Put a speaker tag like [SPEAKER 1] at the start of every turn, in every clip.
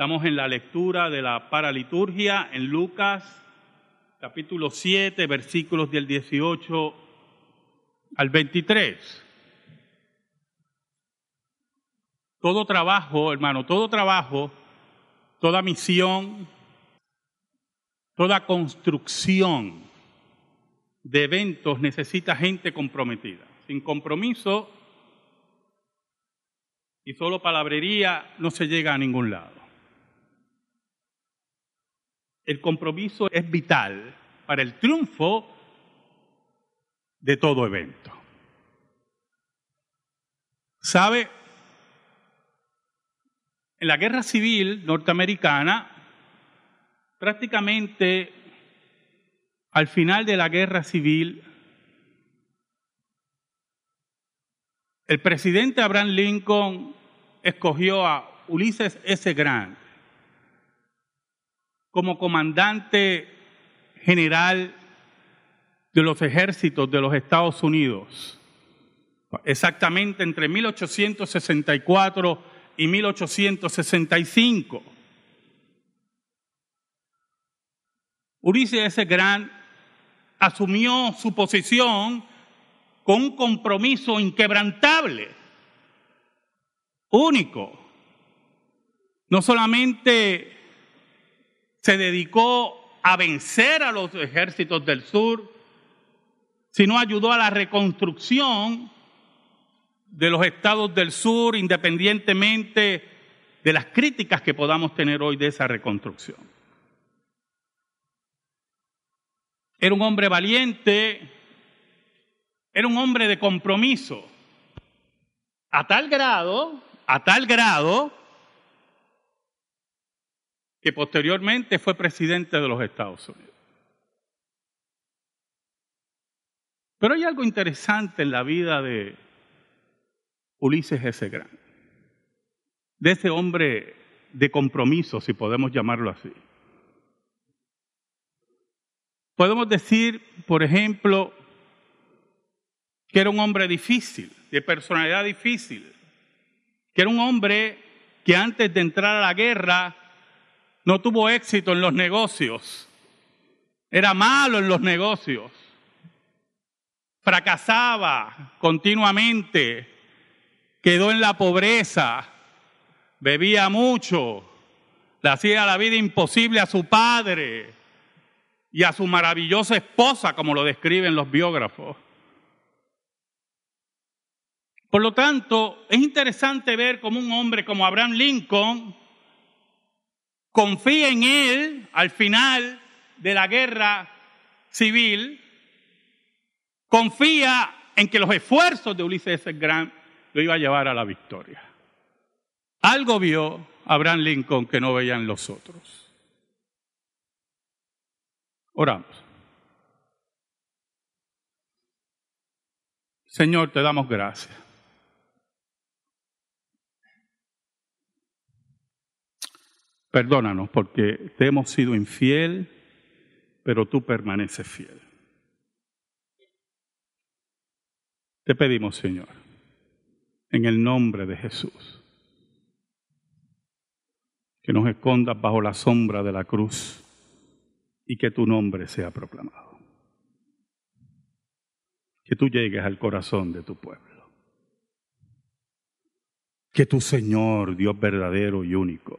[SPEAKER 1] Estamos en la lectura de la paraliturgia en Lucas capítulo 7, versículos del 18 al 23. Todo trabajo, hermano, todo trabajo, toda misión, toda construcción de eventos necesita gente comprometida. Sin compromiso y solo palabrería no se llega a ningún lado. El compromiso es vital para el triunfo de todo evento. ¿Sabe? En la guerra civil norteamericana, prácticamente al final de la guerra civil, el presidente Abraham Lincoln escogió a Ulises S. Grant como comandante general de los ejércitos de los Estados Unidos, exactamente entre 1864 y 1865. Ulises S. Grant asumió su posición con un compromiso inquebrantable, único. No solamente se dedicó a vencer a los ejércitos del sur, sino ayudó a la reconstrucción de los estados del sur, independientemente de las críticas que podamos tener hoy de esa reconstrucción. Era un hombre valiente, era un hombre de compromiso, a tal grado, a tal grado, que posteriormente fue presidente de los Estados Unidos. Pero hay algo interesante en la vida de Ulises S. Grant, de ese hombre de compromiso, si podemos llamarlo así. Podemos decir, por ejemplo, que era un hombre difícil, de personalidad difícil, que era un hombre que antes de entrar a la guerra no tuvo éxito en los negocios, era malo en los negocios, fracasaba continuamente, quedó en la pobreza, bebía mucho, le hacía la vida imposible a su padre y a su maravillosa esposa, como lo describen los biógrafos. Por lo tanto, es interesante ver cómo un hombre como Abraham Lincoln confía en él al final de la guerra civil, confía en que los esfuerzos de Ulises. Grant lo iba a llevar a la victoria. Algo vio Abraham Lincoln que no veían los otros. Oramos. Señor, te damos gracias. Perdónanos porque te hemos sido infiel, pero tú permaneces fiel. Te pedimos, Señor, en el nombre de Jesús, que nos escondas bajo la sombra de la cruz y que tu nombre sea proclamado. Que tú llegues al corazón de tu pueblo. Que tu Señor, Dios verdadero y único,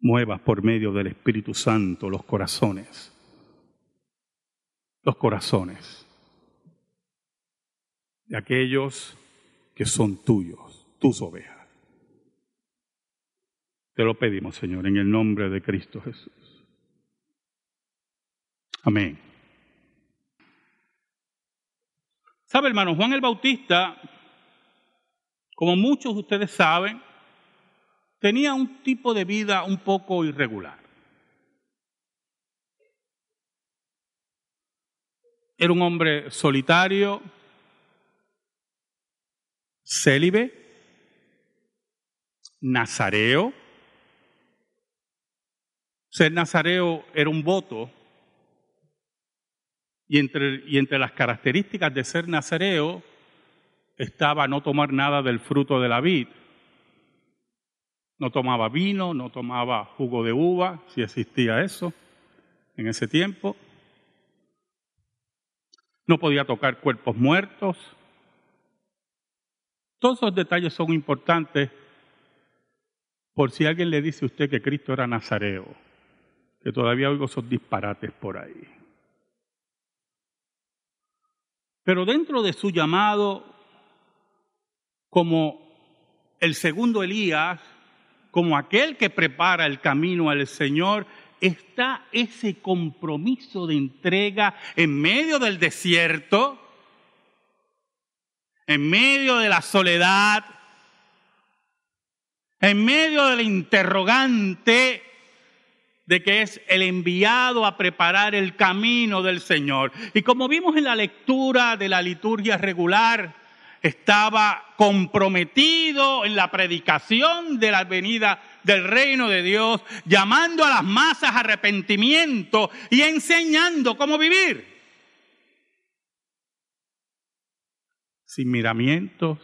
[SPEAKER 1] muevas por medio del Espíritu Santo los corazones, los corazones de aquellos que son tuyos, tus ovejas. Te lo pedimos, Señor, en el nombre de Cristo Jesús. Amén. ¿Sabe, hermano? Juan el Bautista, como muchos de ustedes saben, tenía un tipo de vida un poco irregular. Era un hombre solitario, célibe, nazareo. Ser nazareo era un voto y entre, y entre las características de ser nazareo estaba no tomar nada del fruto de la vid No tomaba vino, no tomaba jugo de uva, si existía eso en ese tiempo. No podía tocar cuerpos muertos. Todos esos detalles son importantes por si alguien le dice a usted que Cristo era nazareo, que todavía oigo esos disparates por ahí. Pero dentro de su llamado, como el segundo Elías, como aquel que prepara el camino al Señor, está ese compromiso de entrega en medio del desierto, en medio de la soledad, en medio del interrogante de que es el enviado a preparar el camino del Señor. Y como vimos en la lectura de la liturgia regular, estaba comprometido en la predicación de la venida del reino de Dios, llamando a las masas a arrepentimiento y enseñando cómo vivir. Sin miramientos,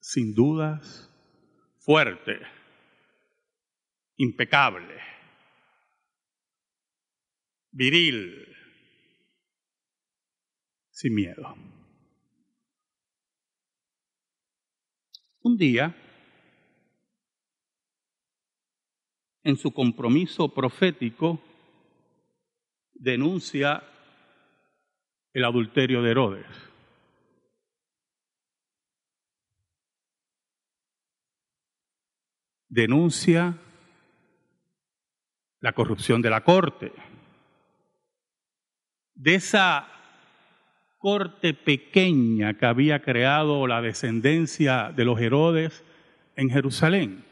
[SPEAKER 1] sin dudas, fuerte, impecable, viril, sin miedo. Un día, en su compromiso profético, denuncia el adulterio de Herodes. Denuncia la corrupción de la corte. De esa corte pequeña que había creado la descendencia de los Herodes en Jerusalén.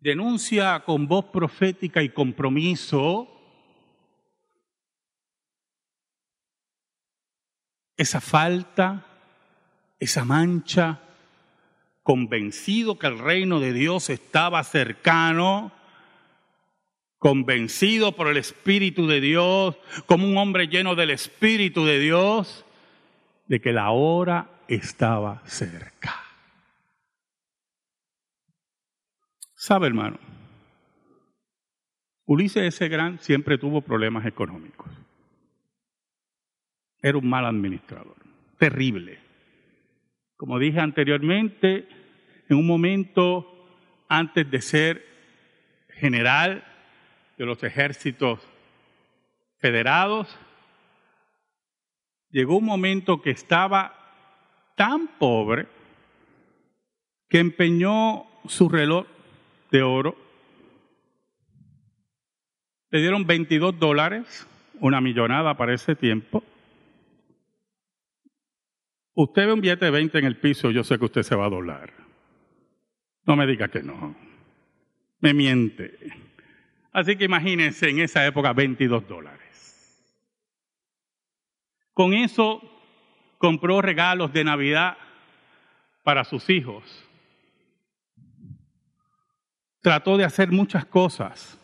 [SPEAKER 1] Denuncia con voz profética y compromiso esa falta, esa mancha, convencido que el reino de Dios estaba cercano, convencido por el Espíritu de Dios, como un hombre lleno del Espíritu de Dios, de que la hora estaba cerca. ¿Sabe, hermano? Ulises ese gran siempre tuvo problemas económicos. Era un mal administrador, terrible. Como dije anteriormente, en un momento antes de ser general, de los ejércitos federados, llegó un momento que estaba tan pobre que empeñó su reloj de oro. Le dieron 22 dólares, una millonada para ese tiempo. Usted ve un billete de 20 en el piso, yo sé que usted se va a doblar. No me diga que no. Me miente. Así que imagínense en esa época 22 dólares. Con eso compró regalos de Navidad para sus hijos. Trató de hacer muchas cosas,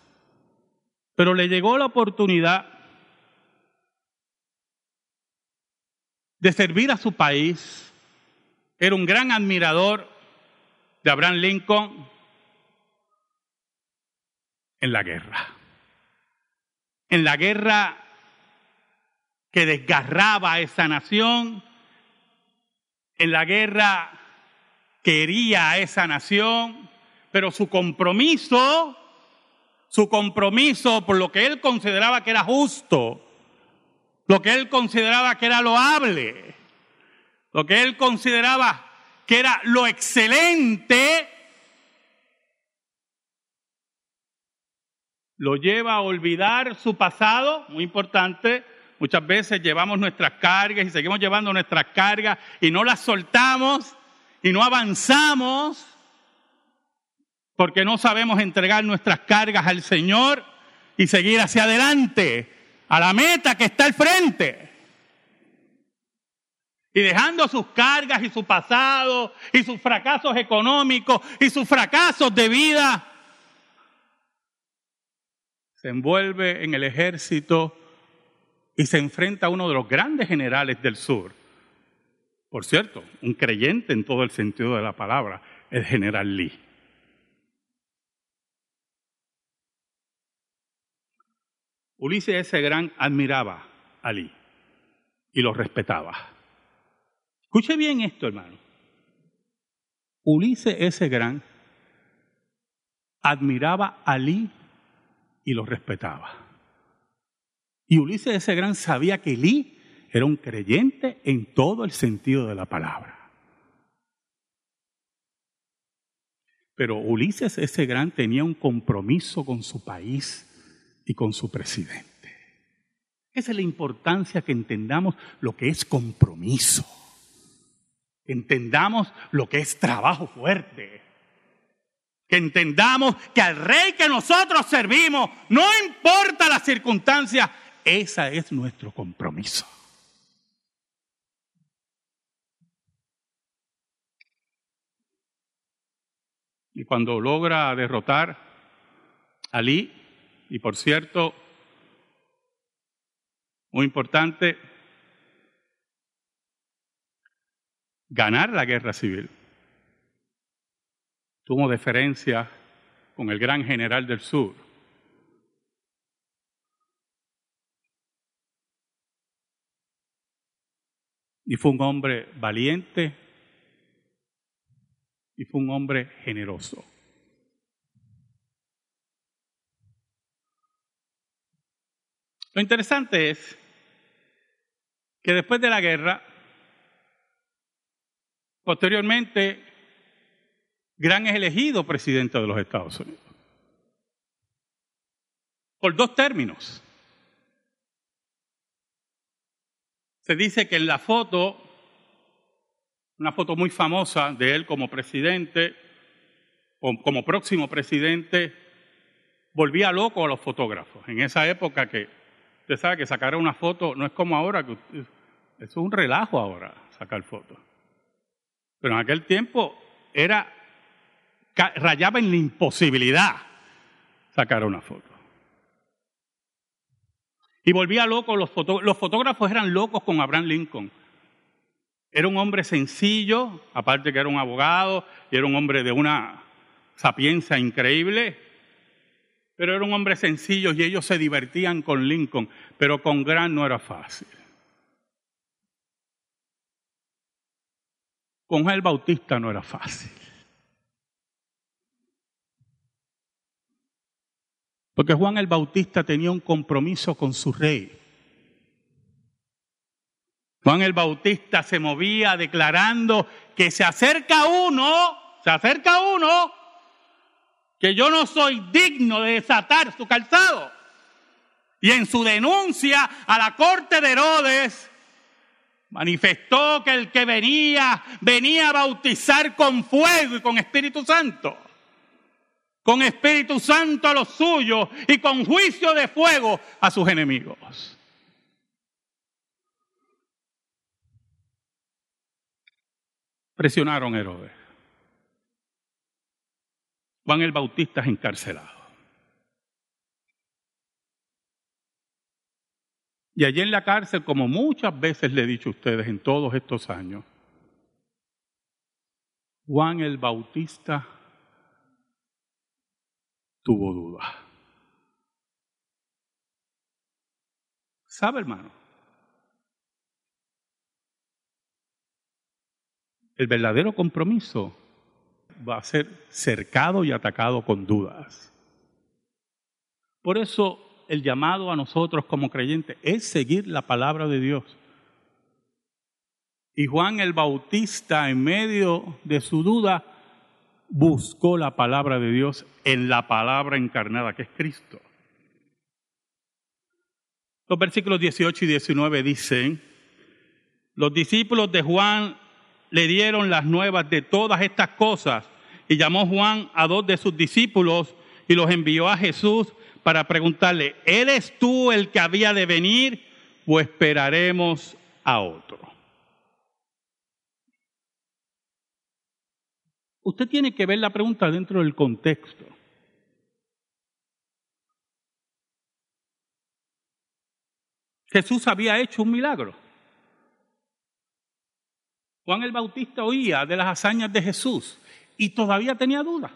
[SPEAKER 1] pero le llegó la oportunidad de servir a su país. Era un gran admirador de Abraham Lincoln, en la guerra. En la guerra que desgarraba a esa nación, en la guerra que hería a esa nación, pero su compromiso, su compromiso por lo que él consideraba que era justo, lo que él consideraba que era loable, lo que él consideraba que era lo excelente, lo lleva a olvidar su pasado, muy importante. Muchas veces llevamos nuestras cargas y seguimos llevando nuestras cargas y no las soltamos y no avanzamos porque no sabemos entregar nuestras cargas al Señor y seguir hacia adelante, a la meta que está al frente. Y dejando sus cargas y su pasado y sus fracasos económicos y sus fracasos de vida se envuelve en el ejército y se enfrenta a uno de los grandes generales del sur, Por cierto, un creyente en todo el sentido de la palabra, el general Lee. Ulises ese gran admiraba a Lee y lo respetaba. Escuche bien esto, hermano. Ulises ese gran admiraba a Lee y lo respetaba. Y Ulises ese gran sabía que Lee era un creyente en todo el sentido de la palabra. Pero Ulises ese gran tenía un compromiso con su país y con su presidente. Esa es la importancia que entendamos lo que es compromiso. Entendamos lo que es trabajo fuerte. Que entendamos que al rey que nosotros servimos, no importa las circunstancias, ese es nuestro compromiso. Y cuando logra derrotar a Ali, y por cierto, muy importante, ganar la guerra civil. Tuvo deferencia con el gran general del sur. Y fue un hombre valiente y fue un hombre generoso. Lo interesante es que después de la guerra, posteriormente, Gran es elegido presidente de los Estados Unidos. Por dos términos. Se dice que en la foto, una foto muy famosa de él como presidente, o como próximo presidente, volvía loco a los fotógrafos. En esa época que Usted sabe que sacar una foto no es como ahora, que eso es un relajo ahora, sacar fotos. Pero en aquel tiempo era, rayaba en la imposibilidad sacar una foto. Y volvía loco, los, los fotógrafos eran locos con Abraham Lincoln. Era un hombre sencillo, aparte que era un abogado, y era un hombre de una sapiencia increíble, pero era un hombre sencillo y ellos se divertían con Lincoln, pero con Grant no era fácil. Con el Bautista no era fácil. Porque Juan el Bautista tenía un compromiso con su rey. Juan el Bautista se movía declarando que se acerca uno, se acerca uno que yo no soy digno de desatar su calzado. Y en su denuncia a la corte de Herodes, manifestó que el que venía, venía a bautizar con fuego y con Espíritu Santo. Con Espíritu Santo a los suyos y con juicio de fuego a sus enemigos. Presionaron a Herodes. Juan el Bautista es encarcelado. Y allí en la cárcel, como muchas veces le he dicho a ustedes en todos estos años, Juan el Bautista tuvo duda. ¿Sabe, hermano? El verdadero compromiso va a ser cercado y atacado con dudas. Por eso el llamado a nosotros como creyentes es seguir la palabra de Dios. Y Juan el Bautista, en medio de su duda, buscó la palabra de Dios en la palabra encarnada, que es Cristo. Los versículos 18 y 19 dicen, los discípulos de Juan le dieron las nuevas de todas estas cosas y llamó Juan a dos de sus discípulos y los envió a Jesús para preguntarle, ¿eres tú el que había de venir o esperaremos a otro? Usted tiene que ver la pregunta dentro del contexto. Jesús había hecho un milagro. Juan el Bautista oía de las hazañas de Jesús y todavía tenía dudas.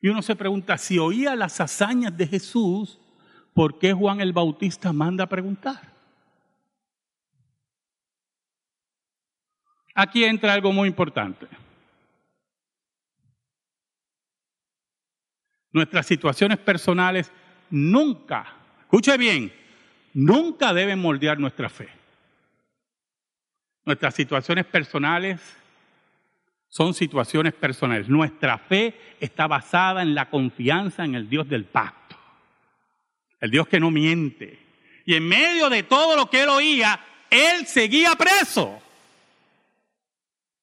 [SPEAKER 1] Y uno se pregunta, si oía las hazañas de Jesús, ¿por qué Juan el Bautista manda a preguntar? Aquí entra algo muy importante. Nuestras situaciones personales nunca, escuche bien, nunca deben moldear nuestra fe. Nuestras situaciones personales son situaciones personales. Nuestra fe está basada en la confianza en el Dios del pacto, el Dios que no miente. Y en medio de todo lo que él oía, él seguía preso.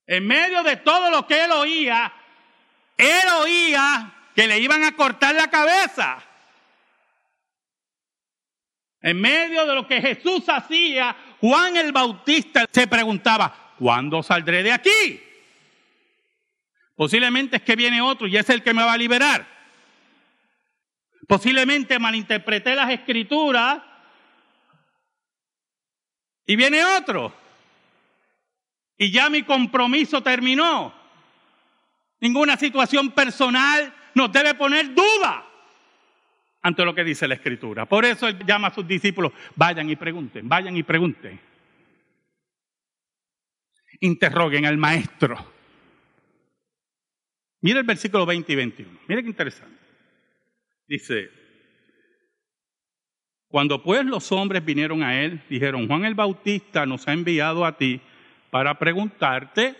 [SPEAKER 1] En medio de todo lo que él oía, él oía que le iban a cortar la cabeza. En medio de lo que Jesús hacía, Juan el Bautista se preguntaba, ¿cuándo saldré de aquí? Posiblemente es que viene otro y es el que me va a liberar. Posiblemente malinterpreté las escrituras y viene otro. Y ya mi compromiso terminó. Ninguna situación personal nos debe poner duda ante lo que dice la Escritura. Por eso él llama a sus discípulos, vayan y pregunten, vayan y pregunten. Interroguen al maestro. Mira el versículo 20 y 21. Mira qué interesante. Dice, cuando pues los hombres vinieron a él, dijeron, Juan el Bautista nos ha enviado a ti para preguntarte,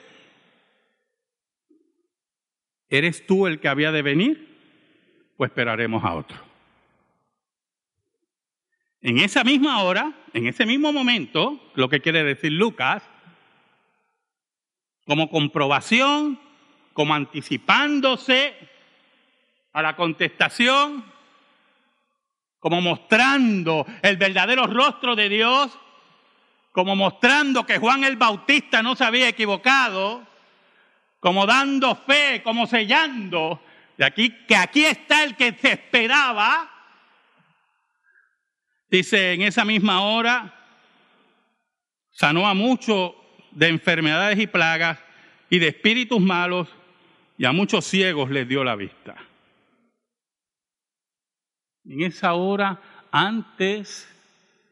[SPEAKER 1] ¿eres tú el que había de venir? Pues esperaremos a otro. En esa misma hora, en ese mismo momento, lo que quiere decir Lucas, como comprobación, como anticipándose a la contestación, como mostrando el verdadero rostro de Dios, como mostrando que Juan el Bautista no se había equivocado, como dando fe, como sellando, de aquí que aquí está el que se esperaba. Dice, en esa misma hora sanó a muchos de enfermedades y plagas y de espíritus malos y a muchos ciegos les dio la vista. En esa hora, antes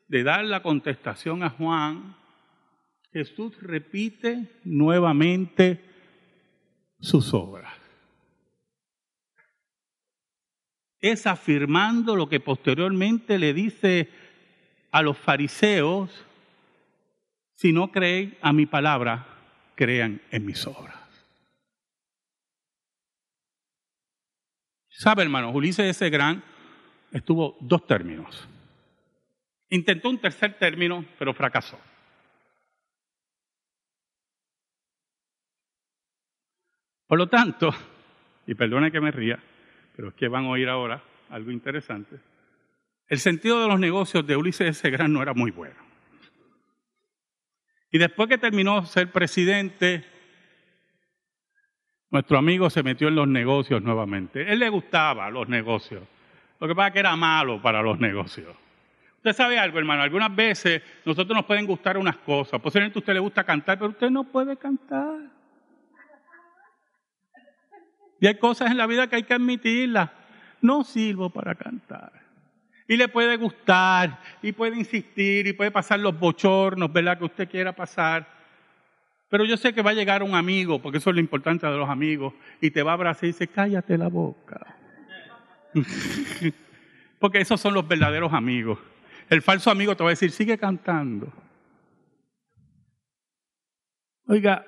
[SPEAKER 1] de dar la contestación a Juan, Jesús repite nuevamente sus obras. Es afirmando lo que posteriormente le dice a los fariseos, si no creéis a mi palabra, crean en mis obras. ¿Sabe, hermano? Ulises ese gran estuvo dos términos. Intentó un tercer término, pero fracasó. Por lo tanto, y perdone que me ría, pero es que van a oír ahora algo interesante, el sentido de los negocios de Ulises S. Grant no era muy bueno. Y después que terminó ser presidente, nuestro amigo se metió en los negocios nuevamente. Él le gustaba los negocios. Lo que pasa es que era malo para los negocios. Usted sabe algo, hermano, algunas veces nosotros nos pueden gustar unas cosas. Posiblemente a usted le gusta cantar, pero usted no puede cantar. Y hay cosas en la vida que hay que admitirlas. No sirvo para cantar. Y le puede gustar, y puede insistir, y puede pasar los bochornos, ¿verdad? Que usted quiera pasar. Pero yo sé que va a llegar un amigo, porque eso es lo importante de los amigos, y te va a abrazar y dice, cállate la boca. porque esos son los verdaderos amigos. El falso amigo te va a decir, sigue cantando. Oiga,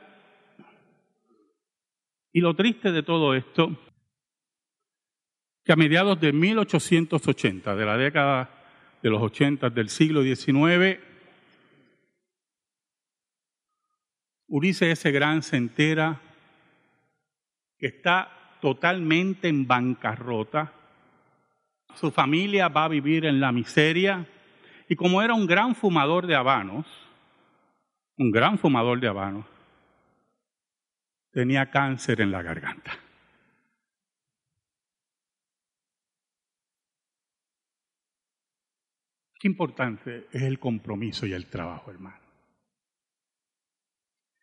[SPEAKER 1] y lo triste de todo esto, que a mediados de 1880, de la década de los 80 del siglo XIX, Ulises S. Gran se entera que está totalmente en bancarrota, su familia va a vivir en la miseria, y como era un gran fumador de habanos, un gran fumador de habanos, tenía cáncer en la garganta. Qué importante es el compromiso y el trabajo, hermano.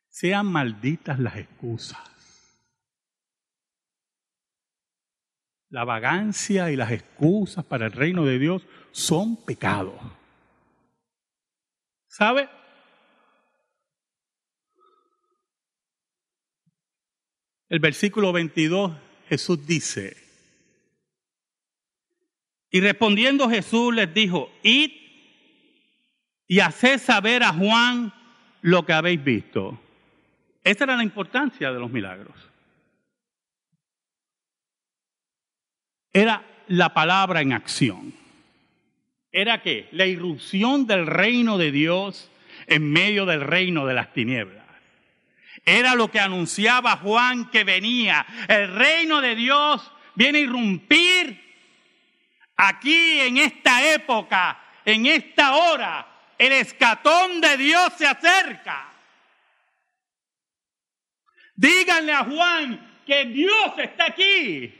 [SPEAKER 1] Sean malditas las excusas. La vagancia y las excusas para el reino de Dios son pecados. ¿Sabe? El versículo 22, Jesús dice, y respondiendo Jesús les dijo, id y haced saber a Juan lo que habéis visto. Esa era la importancia de los milagros. Era la palabra en acción. ¿Era qué? La irrupción del reino de Dios en medio del reino de las tinieblas. Era lo que anunciaba Juan que venía. El reino de Dios viene a irrumpir Aquí en esta época, en esta hora, el escatón de Dios se acerca. Díganle a Juan que Dios está aquí,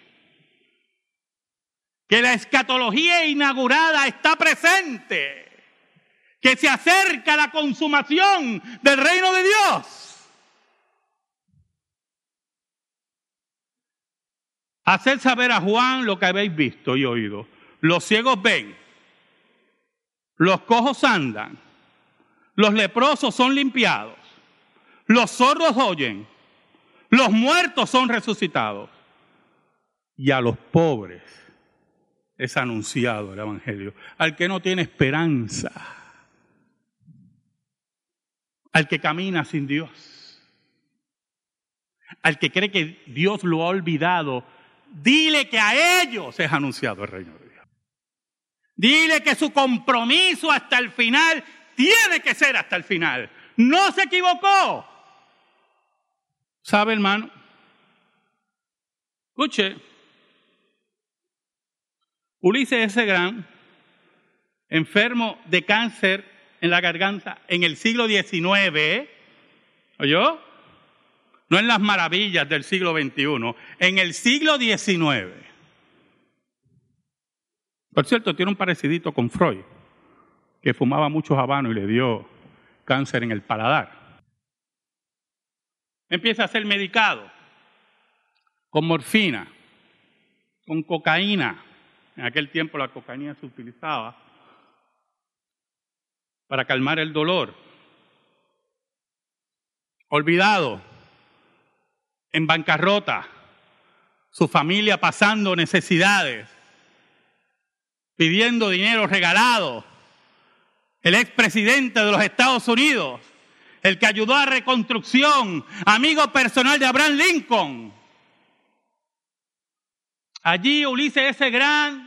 [SPEAKER 1] que la escatología inaugurada está presente, que se acerca la consumación del reino de Dios. Hacer saber a Juan lo que habéis visto y oído los ciegos ven, los cojos andan, los leprosos son limpiados, los sordos oyen, los muertos son resucitados y a los pobres es anunciado el Evangelio, al que no tiene esperanza, al que camina sin Dios, al que cree que Dios lo ha olvidado, dile que a ellos es anunciado el reino de Dios. Dile que su compromiso hasta el final tiene que ser hasta el final. No se equivocó. ¿Sabe, hermano? Escuche. Ulises S. Gran, enfermo de cáncer en la garganta en el siglo XIX, ¿oyó? No en las maravillas del siglo XXI, en el siglo XIX por cierto, tiene un parecidito con Freud, que fumaba muchos habanos y le dio cáncer en el paladar. Empieza a ser medicado con morfina, con cocaína. En aquel tiempo la cocaína se utilizaba para calmar el dolor. Olvidado, en bancarrota, su familia pasando necesidades pidiendo dinero regalado, el expresidente de los Estados Unidos, el que ayudó a reconstrucción, amigo personal de Abraham Lincoln. Allí Ulises S. Grant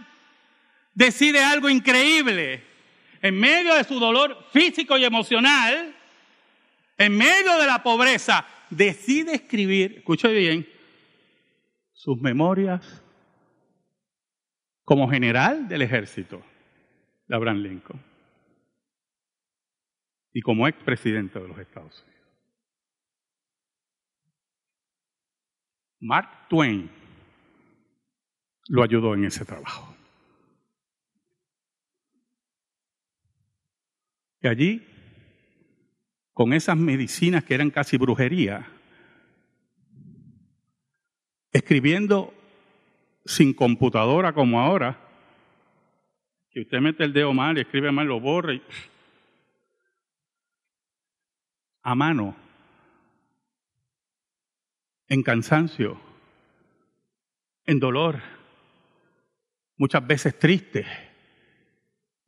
[SPEAKER 1] decide algo increíble. En medio de su dolor físico y emocional, en medio de la pobreza, decide escribir, escuche bien, sus memorias como general del ejército de Abraham Lincoln y como expresidente de los Estados Unidos. Mark Twain lo ayudó en ese trabajo. Y allí, con esas medicinas que eran casi brujería, escribiendo sin computadora como ahora, que usted mete el dedo mal y escribe mal, lo borra a mano, en cansancio, en dolor, muchas veces triste,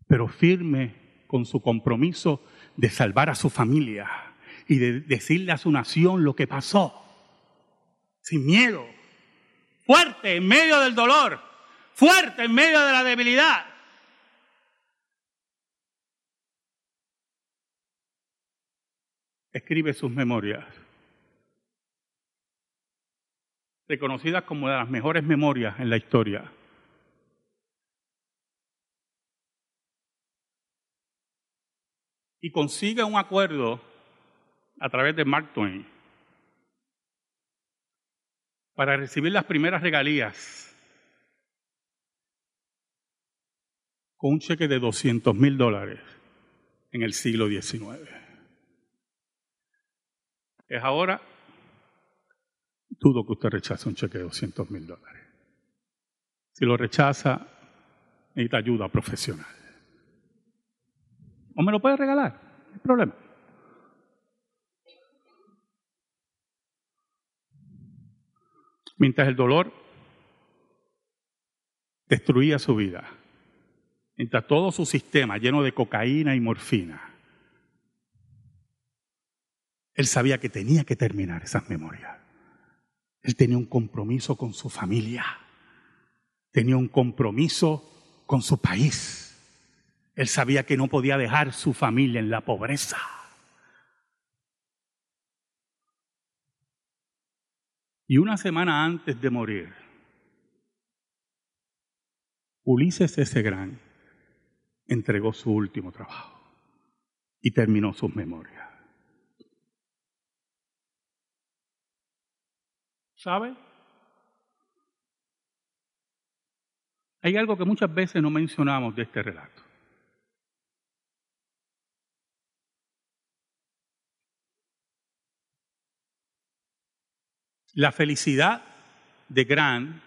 [SPEAKER 1] pero firme con su compromiso de salvar a su familia y de decirle a su nación lo que pasó, sin miedo fuerte en medio del dolor, fuerte en medio de la debilidad. Escribe sus memorias, reconocidas como de las mejores memorias en la historia. Y consigue un acuerdo a través de Mark Twain para recibir las primeras regalías con un cheque de 200 mil dólares en el siglo XIX. Es ahora, dudo que usted rechace un cheque de 200 mil dólares. Si lo rechaza, necesita ayuda profesional. O me lo puede regalar, no hay problema. Mientras el dolor destruía su vida, mientras todo su sistema lleno de cocaína y morfina, él sabía que tenía que terminar esas memorias. Él tenía un compromiso con su familia, tenía un compromiso con su país. Él sabía que no podía dejar su familia en la pobreza. Y una semana antes de morir, Ulises ese gran entregó su último trabajo y terminó sus memorias. ¿Sabe? Hay algo que muchas veces no mencionamos de este relato. La felicidad de Gran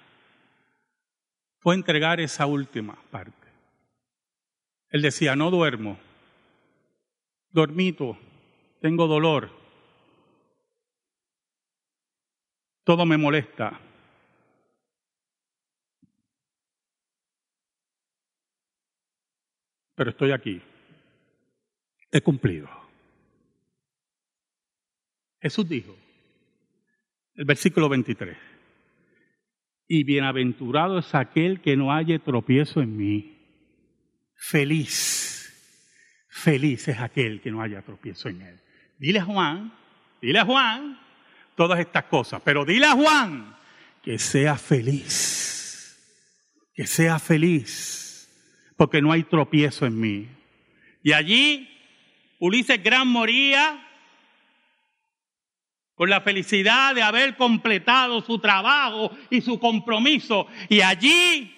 [SPEAKER 1] fue entregar esa última parte. Él decía, no duermo, dormito, tengo dolor, todo me molesta. Pero estoy aquí, he cumplido. Jesús dijo, el versículo 23. Y bienaventurado es aquel que no haya tropiezo en mí. Feliz, feliz es aquel que no haya tropiezo en él. Dile a Juan, dile a Juan todas estas cosas, pero dile a Juan que sea feliz, que sea feliz, porque no hay tropiezo en mí. Y allí Ulises Gran moría con la felicidad de haber completado su trabajo y su compromiso. Y allí,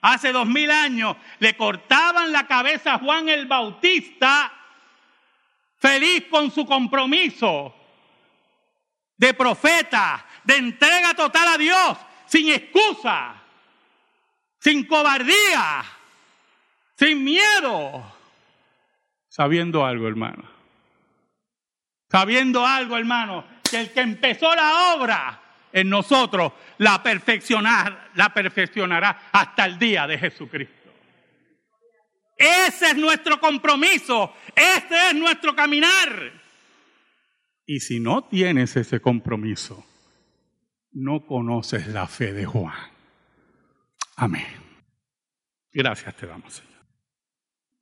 [SPEAKER 1] hace dos mil años, le cortaban la cabeza a Juan el Bautista, feliz con su compromiso de profeta, de entrega total a Dios, sin excusa, sin cobardía, sin miedo, sabiendo algo, hermano. Sabiendo algo, hermano, que el que empezó la obra en nosotros la perfeccionar, la perfeccionará hasta el día de Jesucristo. Ese es nuestro compromiso, ese es nuestro caminar. Y si no tienes ese compromiso, no conoces la fe de Juan. Amén. Gracias te damos, Señor.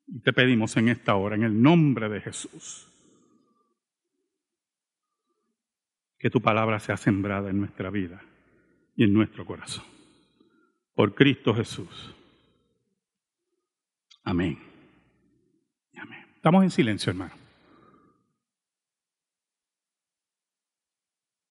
[SPEAKER 1] Y te pedimos en esta hora, en el nombre de Jesús que tu palabra sea sembrada en nuestra vida y en nuestro corazón. Por Cristo Jesús. Amén. Amén. Estamos en silencio, hermano.